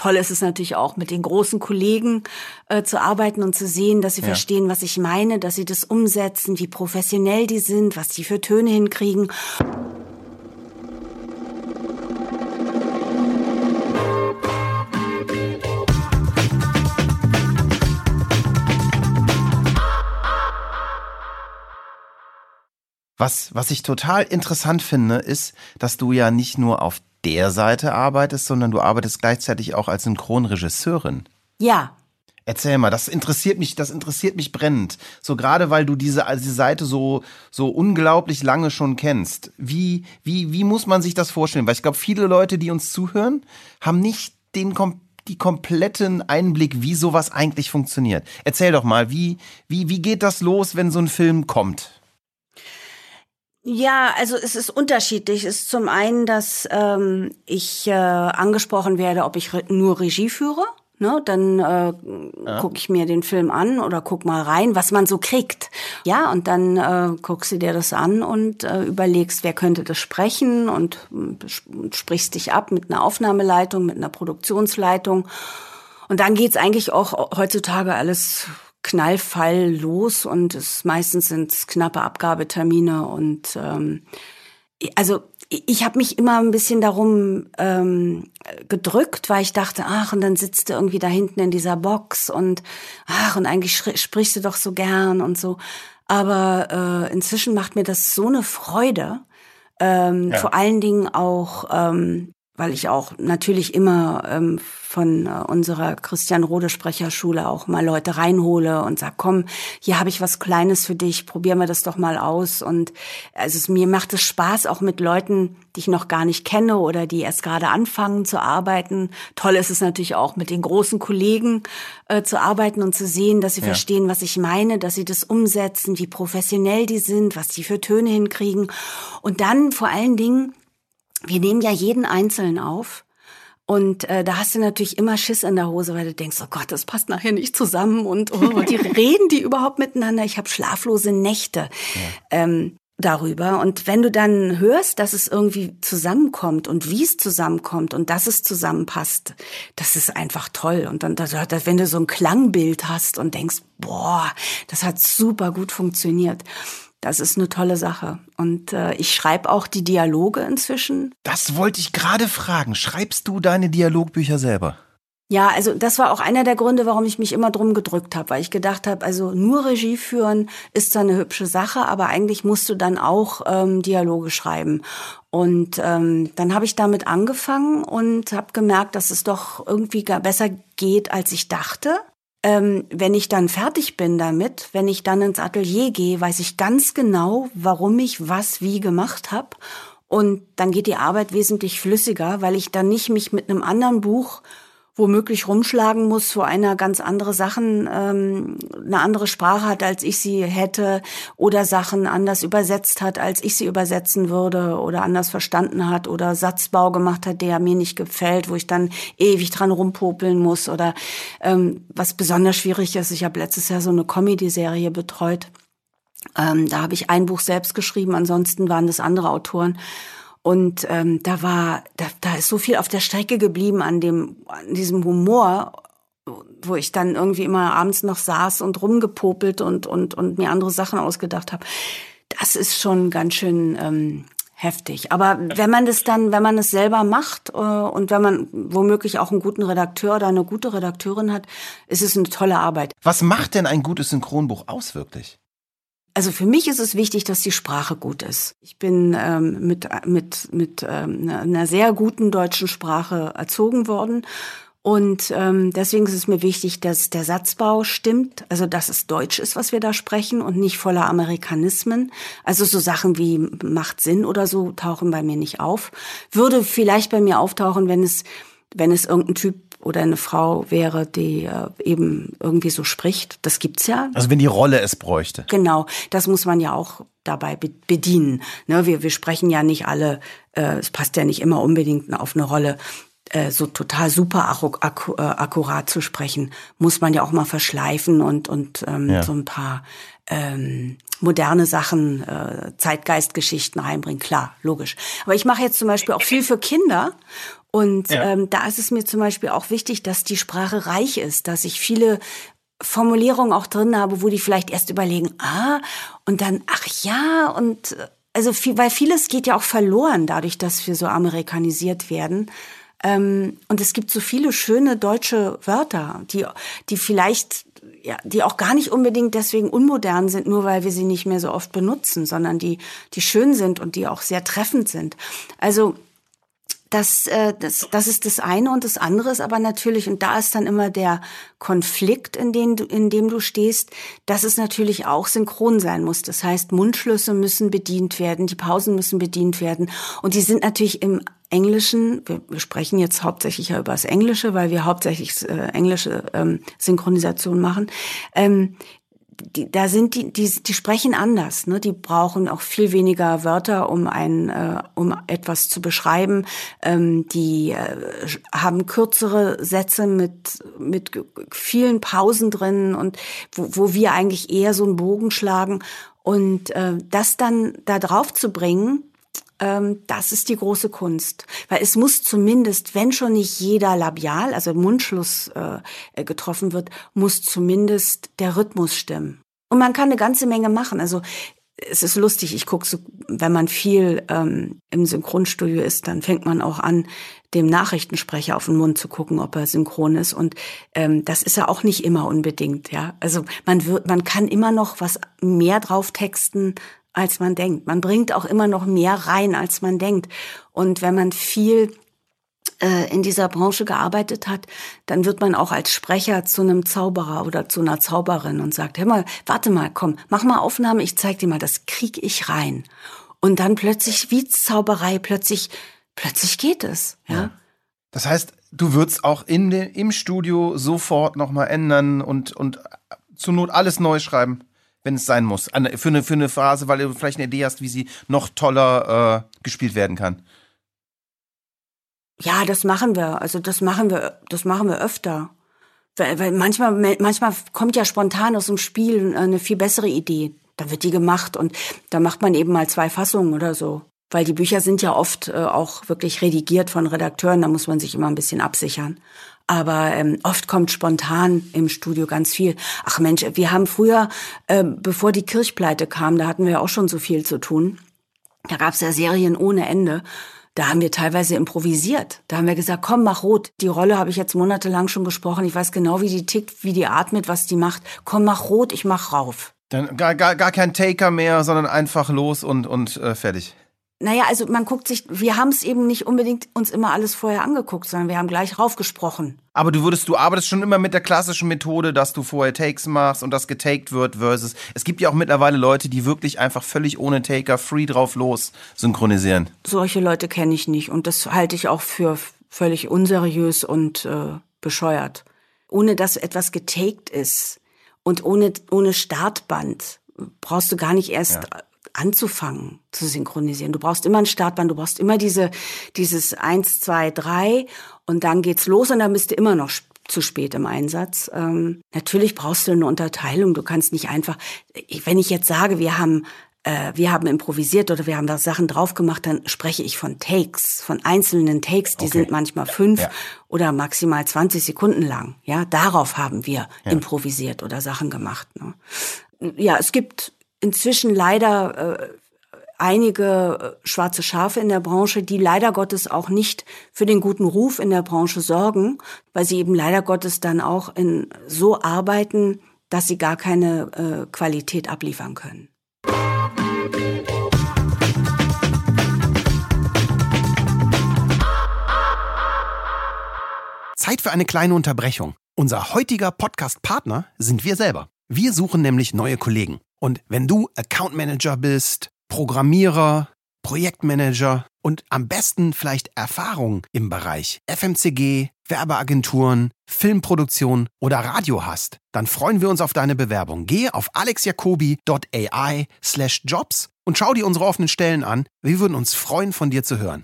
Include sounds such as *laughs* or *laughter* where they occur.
Toll ist es natürlich auch, mit den großen Kollegen äh, zu arbeiten und zu sehen, dass sie ja. verstehen, was ich meine, dass sie das umsetzen, wie professionell die sind, was die für Töne hinkriegen. Was, was ich total interessant finde, ist, dass du ja nicht nur auf der Seite arbeitest, sondern du arbeitest gleichzeitig auch als Synchronregisseurin. Ja. Erzähl mal, das interessiert mich, das interessiert mich brennend. So gerade weil du diese, also diese Seite so, so unglaublich lange schon kennst. Wie, wie, wie muss man sich das vorstellen? Weil ich glaube, viele Leute, die uns zuhören, haben nicht den die kompletten Einblick, wie sowas eigentlich funktioniert. Erzähl doch mal, wie, wie, wie geht das los, wenn so ein Film kommt? Ja, also es ist unterschiedlich. Es ist zum einen, dass ähm, ich äh, angesprochen werde, ob ich re nur Regie führe. Ne, dann äh, ja. gucke ich mir den Film an oder guck mal rein, was man so kriegt. Ja, und dann äh, guckst du dir das an und äh, überlegst, wer könnte das sprechen und, und sprichst dich ab mit einer Aufnahmeleitung, mit einer Produktionsleitung. Und dann geht's eigentlich auch heutzutage alles Knallfall los und es meistens sind es knappe Abgabetermine und ähm, also ich habe mich immer ein bisschen darum ähm, gedrückt, weil ich dachte, ach, und dann sitzt du irgendwie da hinten in dieser Box und ach, und eigentlich sprichst du doch so gern und so. Aber äh, inzwischen macht mir das so eine Freude. Ähm, ja. Vor allen Dingen auch ähm, weil ich auch natürlich immer ähm, von äh, unserer Christian Rode Sprecherschule auch mal Leute reinhole und sag, komm, hier habe ich was Kleines für dich, probieren wir das doch mal aus. Und also es, mir macht es Spaß, auch mit Leuten, die ich noch gar nicht kenne oder die erst gerade anfangen zu arbeiten. Toll ist es natürlich auch, mit den großen Kollegen äh, zu arbeiten und zu sehen, dass sie ja. verstehen, was ich meine, dass sie das umsetzen, wie professionell die sind, was die für Töne hinkriegen. Und dann vor allen Dingen wir nehmen ja jeden Einzelnen auf. Und äh, da hast du natürlich immer Schiss in der Hose, weil du denkst, oh Gott, das passt nachher nicht zusammen und oh, *laughs* die reden die überhaupt miteinander. Ich habe schlaflose Nächte ja. ähm, darüber. Und wenn du dann hörst, dass es irgendwie zusammenkommt und wie es zusammenkommt und dass es zusammenpasst, das ist einfach toll. Und dann, wenn du so ein Klangbild hast und denkst, boah, das hat super gut funktioniert. Das ist eine tolle Sache. Und äh, ich schreibe auch die Dialoge inzwischen. Das wollte ich gerade fragen. Schreibst du deine Dialogbücher selber? Ja, also das war auch einer der Gründe, warum ich mich immer drum gedrückt habe, weil ich gedacht habe, also nur Regie führen ist zwar eine hübsche Sache, aber eigentlich musst du dann auch ähm, Dialoge schreiben. Und ähm, dann habe ich damit angefangen und habe gemerkt, dass es doch irgendwie gar besser geht, als ich dachte ähm, wenn ich dann fertig bin damit, wenn ich dann ins Atelier gehe, weiß ich ganz genau, warum ich was wie gemacht habe. Und dann geht die Arbeit wesentlich flüssiger, weil ich dann nicht mich mit einem anderen Buch womöglich rumschlagen muss, wo einer ganz andere Sachen, ähm, eine andere Sprache hat, als ich sie hätte, oder Sachen anders übersetzt hat, als ich sie übersetzen würde, oder anders verstanden hat, oder Satzbau gemacht hat, der mir nicht gefällt, wo ich dann ewig dran rumpopeln muss, oder ähm, was besonders schwierig ist, ich habe letztes Jahr so eine Comedy-Serie betreut. Ähm, da habe ich ein Buch selbst geschrieben, ansonsten waren das andere Autoren. Und ähm, da war, da, da ist so viel auf der Strecke geblieben an dem, an diesem Humor, wo ich dann irgendwie immer abends noch saß und rumgepopelt und und und mir andere Sachen ausgedacht habe. Das ist schon ganz schön ähm, heftig. Aber wenn man das dann, wenn man es selber macht äh, und wenn man womöglich auch einen guten Redakteur oder eine gute Redakteurin hat, ist es eine tolle Arbeit. Was macht denn ein gutes Synchronbuch aus wirklich? Also für mich ist es wichtig, dass die Sprache gut ist. Ich bin ähm, mit, mit, mit ähm, einer sehr guten deutschen Sprache erzogen worden. Und ähm, deswegen ist es mir wichtig, dass der Satzbau stimmt, also dass es Deutsch ist, was wir da sprechen und nicht voller Amerikanismen. Also so Sachen wie macht Sinn oder so tauchen bei mir nicht auf. Würde vielleicht bei mir auftauchen, wenn es, wenn es irgendein Typ oder eine Frau wäre, die äh, eben irgendwie so spricht. Das gibt's ja. Also wenn die Rolle es bräuchte. Genau, das muss man ja auch dabei bedienen. Ne, wir, wir sprechen ja nicht alle, äh, es passt ja nicht immer unbedingt auf eine Rolle äh, so total super akku äh, akkurat zu sprechen, muss man ja auch mal verschleifen und, und ähm, ja. so ein paar ähm, moderne Sachen, äh, Zeitgeistgeschichten reinbringen. Klar, logisch. Aber ich mache jetzt zum Beispiel auch viel für Kinder Und ja. ähm, da ist es mir zum Beispiel auch wichtig, dass die Sprache reich ist, dass ich viele Formulierungen auch drin habe, wo die vielleicht erst überlegen, ah, und dann, ach ja, und also viel, weil vieles geht ja auch verloren dadurch, dass wir so amerikanisiert werden. Ähm, und es gibt so viele schöne deutsche Wörter, die, die vielleicht, ja, die auch gar nicht unbedingt deswegen unmodern sind, nur weil wir sie nicht mehr so oft benutzen, sondern die, die schön sind und die auch sehr treffend sind. Also, das, äh, das, das ist das eine und das andere ist aber natürlich, und da ist dann immer der Konflikt, in, den du, in dem du stehst, dass es natürlich auch synchron sein muss. Das heißt, Mundschlüsse müssen bedient werden, die Pausen müssen bedient werden. Und die sind natürlich im Englischen, wir, wir sprechen jetzt hauptsächlich ja über das Englische, weil wir hauptsächlich äh, englische ähm, Synchronisation machen. Ähm, die, da sind die, die, die sprechen anders. Ne? Die brauchen auch viel weniger Wörter, um ein, äh, um etwas zu beschreiben. Ähm, die äh, haben kürzere Sätze mit mit vielen Pausen drin und wo, wo wir eigentlich eher so einen Bogen schlagen und äh, das dann da drauf zu bringen das ist die große Kunst. Weil es muss zumindest, wenn schon nicht jeder labial, also Mundschluss äh, getroffen wird, muss zumindest der Rhythmus stimmen. Und man kann eine ganze Menge machen. Also es ist lustig, ich gucke so, wenn man viel ähm, im Synchronstudio ist, dann fängt man auch an, dem Nachrichtensprecher auf den Mund zu gucken, ob er synchron ist. Und ähm, das ist ja auch nicht immer unbedingt, ja. Also man wird, man kann immer noch was mehr drauf texten, als man denkt. Man bringt auch immer noch mehr rein, als man denkt. Und wenn man viel äh, in dieser Branche gearbeitet hat, dann wird man auch als Sprecher zu einem Zauberer oder zu einer Zauberin und sagt, hör mal, warte mal, komm, mach mal Aufnahme, ich zeig dir mal, das krieg ich rein. Und dann plötzlich, wie Zauberei, plötzlich, plötzlich geht es, ja. ja. Das heißt, du würdest auch in den, im Studio sofort nochmal ändern und, und zur Not alles neu schreiben wenn es sein muss. Für eine, für eine Phase, weil du vielleicht eine Idee hast, wie sie noch toller äh, gespielt werden kann. Ja, das machen wir. Also das machen wir, das machen wir öfter. Weil, weil manchmal, manchmal kommt ja spontan aus dem Spiel eine viel bessere Idee. Da wird die gemacht und da macht man eben mal zwei Fassungen oder so. Weil die Bücher sind ja oft äh, auch wirklich redigiert von Redakteuren, da muss man sich immer ein bisschen absichern. Aber ähm, oft kommt spontan im Studio ganz viel. Ach Mensch, wir haben früher, äh, bevor die Kirchpleite kam, da hatten wir ja auch schon so viel zu tun. Da gab's ja Serien ohne Ende. Da haben wir teilweise improvisiert. Da haben wir gesagt, komm, mach rot. Die Rolle habe ich jetzt monatelang schon gesprochen. Ich weiß genau, wie die tickt, wie die atmet, was die macht. Komm, mach rot, ich mach rauf. Dann gar, gar, gar kein Taker mehr, sondern einfach los und, und äh, fertig. Naja, also man guckt sich, wir haben es eben nicht unbedingt uns immer alles vorher angeguckt, sondern wir haben gleich raufgesprochen. Aber du würdest, du arbeitest schon immer mit der klassischen Methode, dass du vorher Takes machst und das getaked wird versus. Es gibt ja auch mittlerweile Leute, die wirklich einfach völlig ohne Taker free drauf los synchronisieren. Solche Leute kenne ich nicht und das halte ich auch für völlig unseriös und äh, bescheuert. Ohne dass etwas getaked ist und ohne, ohne Startband brauchst du gar nicht erst ja anzufangen zu synchronisieren. Du brauchst immer ein Startband, du brauchst immer diese, dieses eins, zwei, drei und dann geht's los und dann bist du immer noch zu spät im Einsatz. Ähm, natürlich brauchst du eine Unterteilung. Du kannst nicht einfach, wenn ich jetzt sage, wir haben äh, wir haben improvisiert oder wir haben da Sachen drauf gemacht, dann spreche ich von Takes, von einzelnen Takes, die okay. sind manchmal fünf ja. oder maximal 20 Sekunden lang. Ja, darauf haben wir ja. improvisiert oder Sachen gemacht. Ne? Ja, es gibt inzwischen leider äh, einige äh, schwarze Schafe in der Branche, die leider Gottes auch nicht für den guten Ruf in der Branche sorgen, weil sie eben leider Gottes dann auch in so arbeiten, dass sie gar keine äh, Qualität abliefern können. Zeit für eine kleine Unterbrechung. Unser heutiger Podcast-Partner sind wir selber. Wir suchen nämlich neue Kollegen. Und wenn du Account Manager bist, Programmierer, Projektmanager und am besten vielleicht Erfahrung im Bereich FMCG, Werbeagenturen, Filmproduktion oder Radio hast, dann freuen wir uns auf deine Bewerbung. Gehe auf alexjacobi.ai slash jobs und schau dir unsere offenen Stellen an. Wir würden uns freuen, von dir zu hören.